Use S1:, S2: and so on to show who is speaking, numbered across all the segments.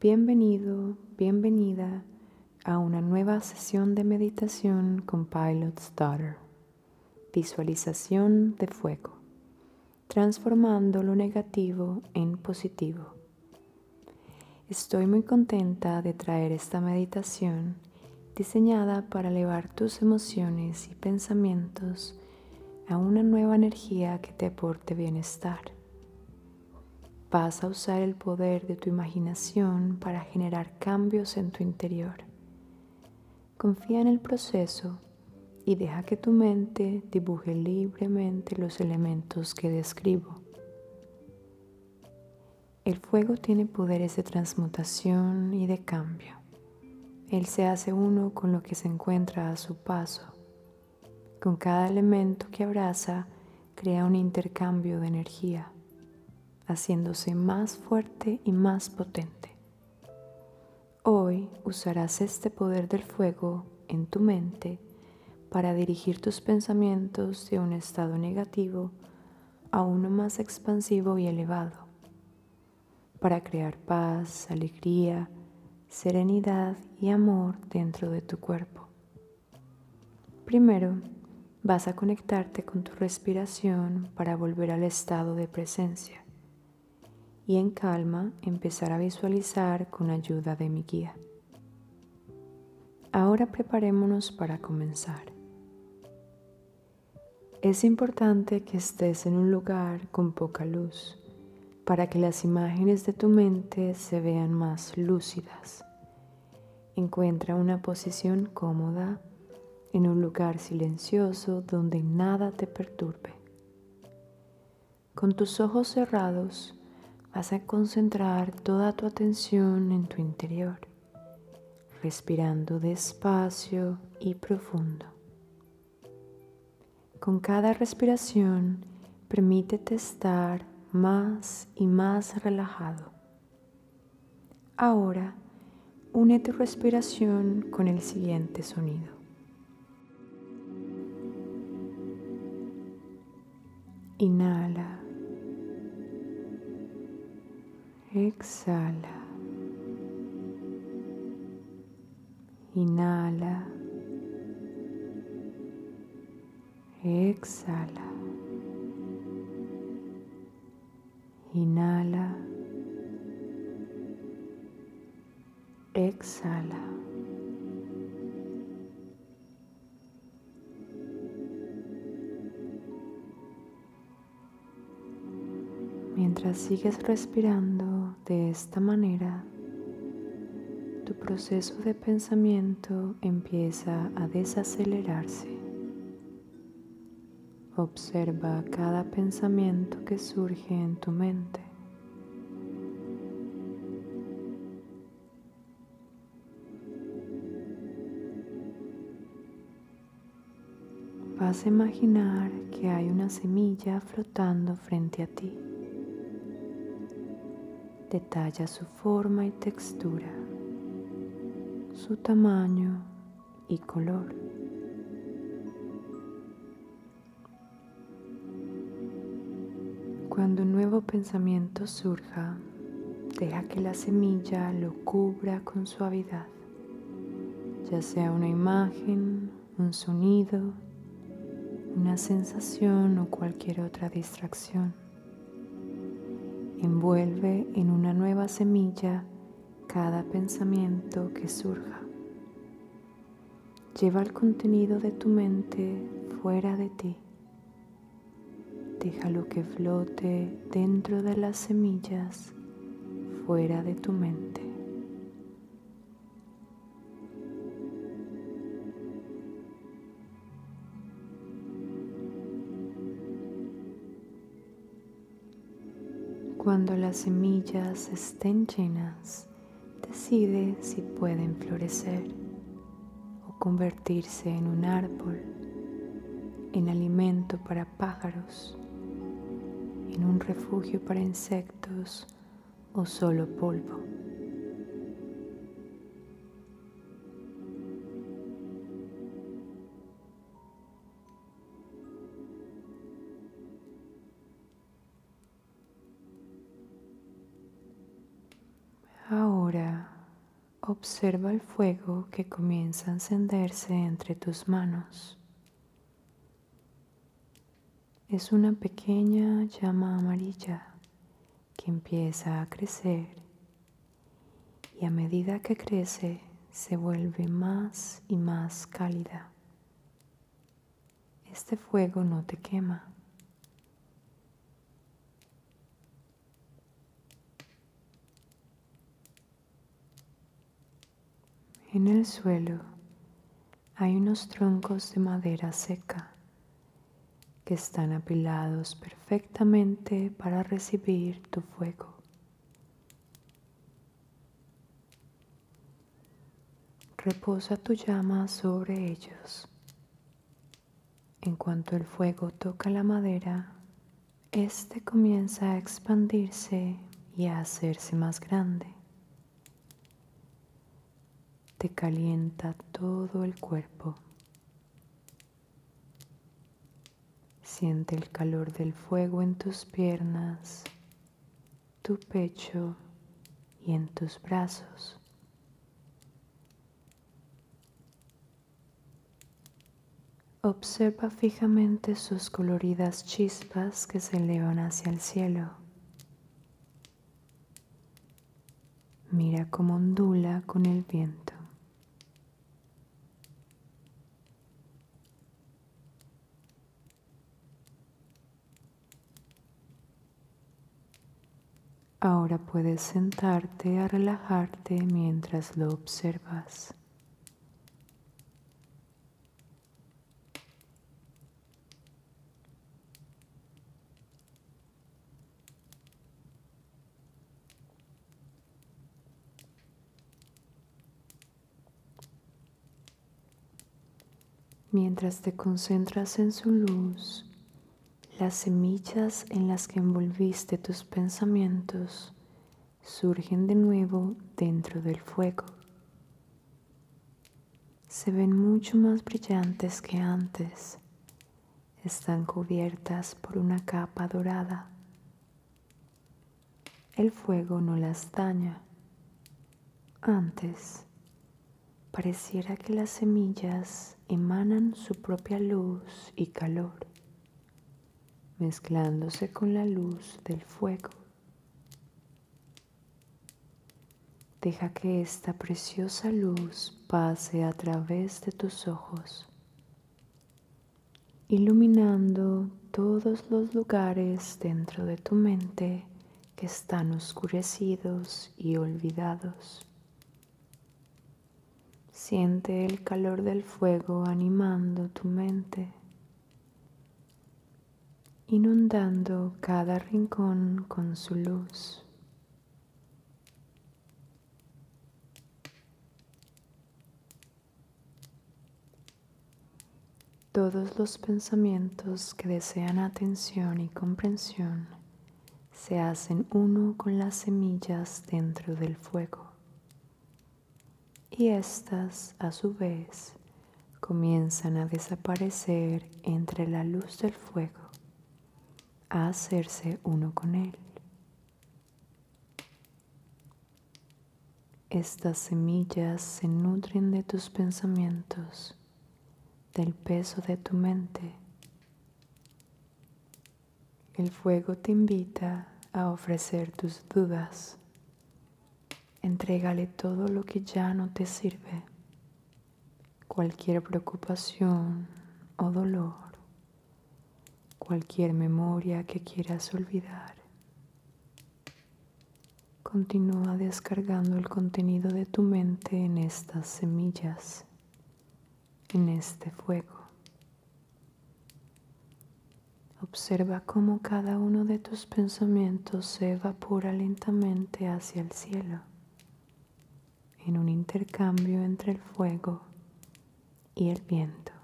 S1: Bienvenido, bienvenida a una nueva sesión de meditación con Pilot's Daughter. Visualización de fuego, transformando lo negativo en positivo. Estoy muy contenta de traer esta meditación diseñada para elevar tus emociones y pensamientos a una nueva energía que te aporte bienestar. Vas a usar el poder de tu imaginación para generar cambios en tu interior. Confía en el proceso y deja que tu mente dibuje libremente los elementos que describo. El fuego tiene poderes de transmutación y de cambio. Él se hace uno con lo que se encuentra a su paso. Con cada elemento que abraza, crea un intercambio de energía haciéndose más fuerte y más potente. Hoy usarás este poder del fuego en tu mente para dirigir tus pensamientos de un estado negativo a uno más expansivo y elevado, para crear paz, alegría, serenidad y amor dentro de tu cuerpo. Primero, vas a conectarte con tu respiración para volver al estado de presencia y en calma empezar a visualizar con ayuda de mi guía. Ahora preparémonos para comenzar. Es importante que estés en un lugar con poca luz para que las imágenes de tu mente se vean más lúcidas. Encuentra una posición cómoda en un lugar silencioso donde nada te perturbe. Con tus ojos cerrados, vas a concentrar toda tu atención en tu interior, respirando despacio y profundo. Con cada respiración, permítete estar más y más relajado. Ahora, une tu respiración con el siguiente sonido. Inhala. Exhala. Inhala. Exhala. Inhala. Exhala. Mientras sigues respirando de esta manera, tu proceso de pensamiento empieza a desacelerarse. Observa cada pensamiento que surge en tu mente. Vas a imaginar que hay una semilla flotando frente a ti. Detalla su forma y textura, su tamaño y color. Cuando un nuevo pensamiento surja, deja que la semilla lo cubra con suavidad, ya sea una imagen, un sonido, una sensación o cualquier otra distracción. Envuelve en una nueva semilla cada pensamiento que surja. Lleva el contenido de tu mente fuera de ti. Déjalo que flote dentro de las semillas fuera de tu mente. Cuando las semillas estén llenas, decide si pueden florecer o convertirse en un árbol, en alimento para pájaros, en un refugio para insectos o solo polvo. Observa el fuego que comienza a encenderse entre tus manos. Es una pequeña llama amarilla que empieza a crecer y a medida que crece se vuelve más y más cálida. Este fuego no te quema. En el suelo hay unos troncos de madera seca que están apilados perfectamente para recibir tu fuego. Reposa tu llama sobre ellos. En cuanto el fuego toca la madera, éste comienza a expandirse y a hacerse más grande. Te calienta todo el cuerpo. Siente el calor del fuego en tus piernas, tu pecho y en tus brazos. Observa fijamente sus coloridas chispas que se elevan hacia el cielo. Mira cómo ondula con el viento. Ahora puedes sentarte a relajarte mientras lo observas. Mientras te concentras en su luz, las semillas en las que envolviste tus pensamientos surgen de nuevo dentro del fuego. Se ven mucho más brillantes que antes. Están cubiertas por una capa dorada. El fuego no las daña. Antes, pareciera que las semillas emanan su propia luz y calor, mezclándose con la luz del fuego. Deja que esta preciosa luz pase a través de tus ojos, iluminando todos los lugares dentro de tu mente que están oscurecidos y olvidados. Siente el calor del fuego animando tu mente, inundando cada rincón con su luz. Todos los pensamientos que desean atención y comprensión se hacen uno con las semillas dentro del fuego y éstas a su vez comienzan a desaparecer entre la luz del fuego, a hacerse uno con él. Estas semillas se nutren de tus pensamientos, del peso de tu mente. El fuego te invita a ofrecer tus dudas Entrégale todo lo que ya no te sirve, cualquier preocupación o dolor, cualquier memoria que quieras olvidar. Continúa descargando el contenido de tu mente en estas semillas, en este fuego. Observa cómo cada uno de tus pensamientos se evapora lentamente hacia el cielo en un intercambio entre el fuego y el viento.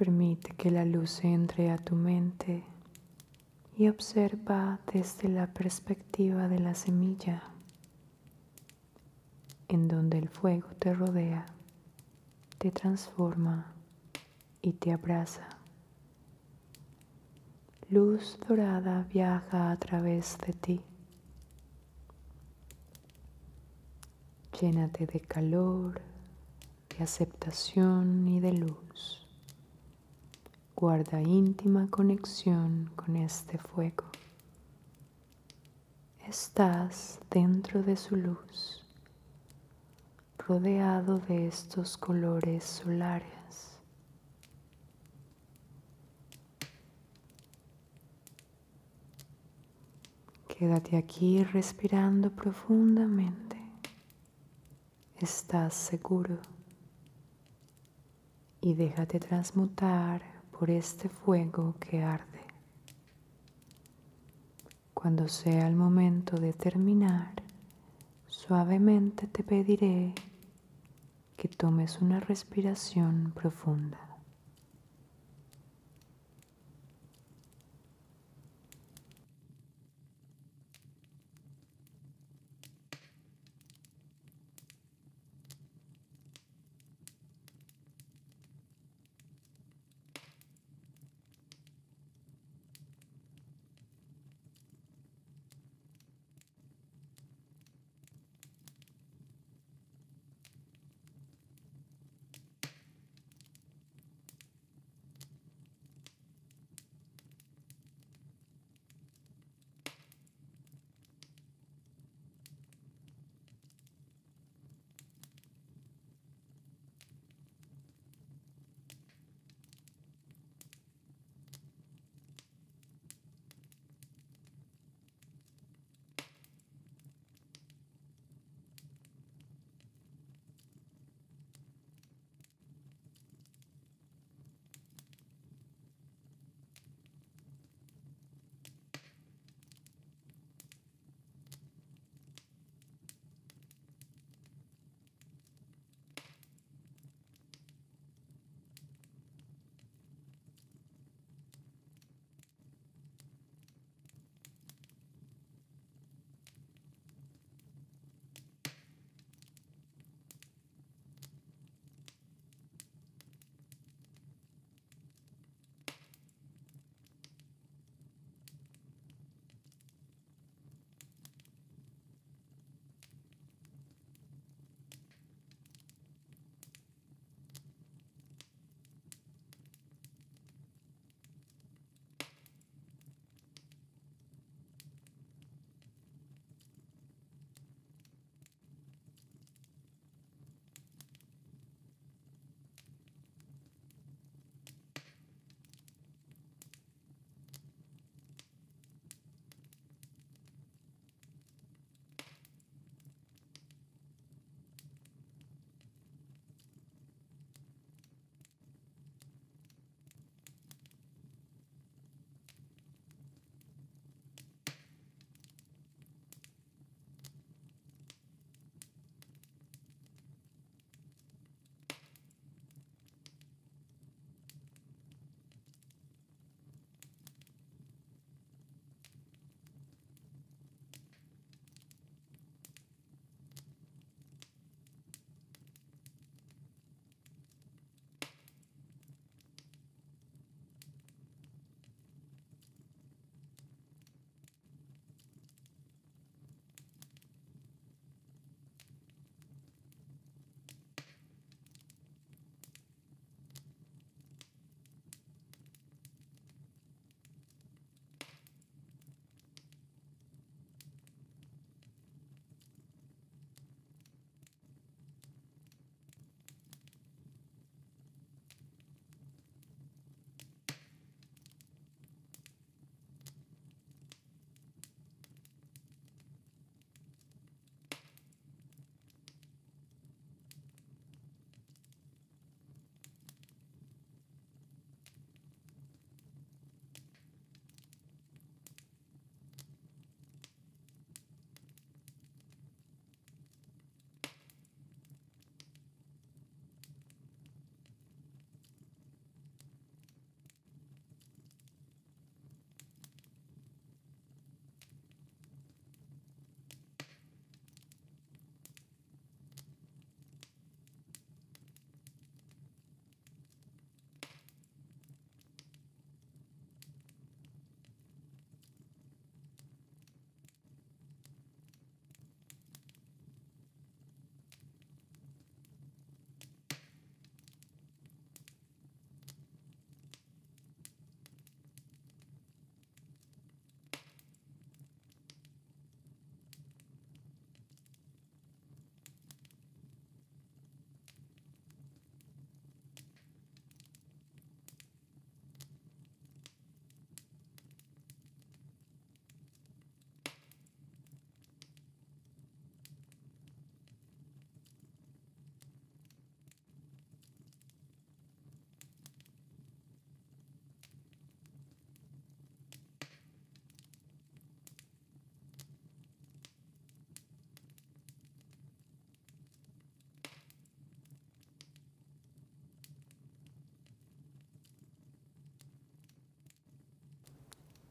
S1: Permite que la luz entre a tu mente y observa desde la perspectiva de la semilla, en donde el fuego te rodea, te transforma y te abraza luz dorada viaja a través de ti. Llénate de calor, de aceptación y de luz. Guarda íntima conexión con este fuego. Estás dentro de su luz, rodeado de estos colores solares. Quédate aquí respirando profundamente. Estás seguro y déjate transmutar por este fuego que arde. Cuando sea el momento de terminar, suavemente te pediré que tomes una respiración profunda.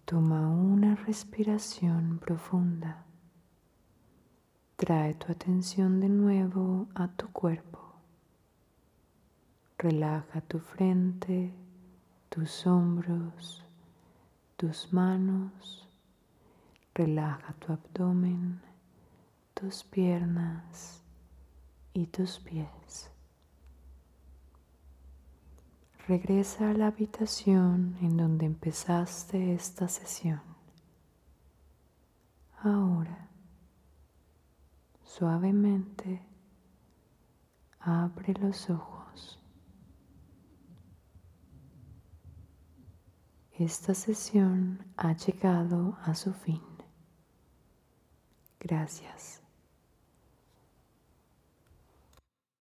S1: Toma una respiración profunda. Trae tu atención de nuevo a tu cuerpo. Relaja tu frente, tus hombros, tus manos. Relaja tu abdomen, tus piernas y tus pies. Regresa a la habitación en donde empezaste esta sesión. Ahora, suavemente, abre los ojos. Esta sesión ha llegado a su fin. Gracias.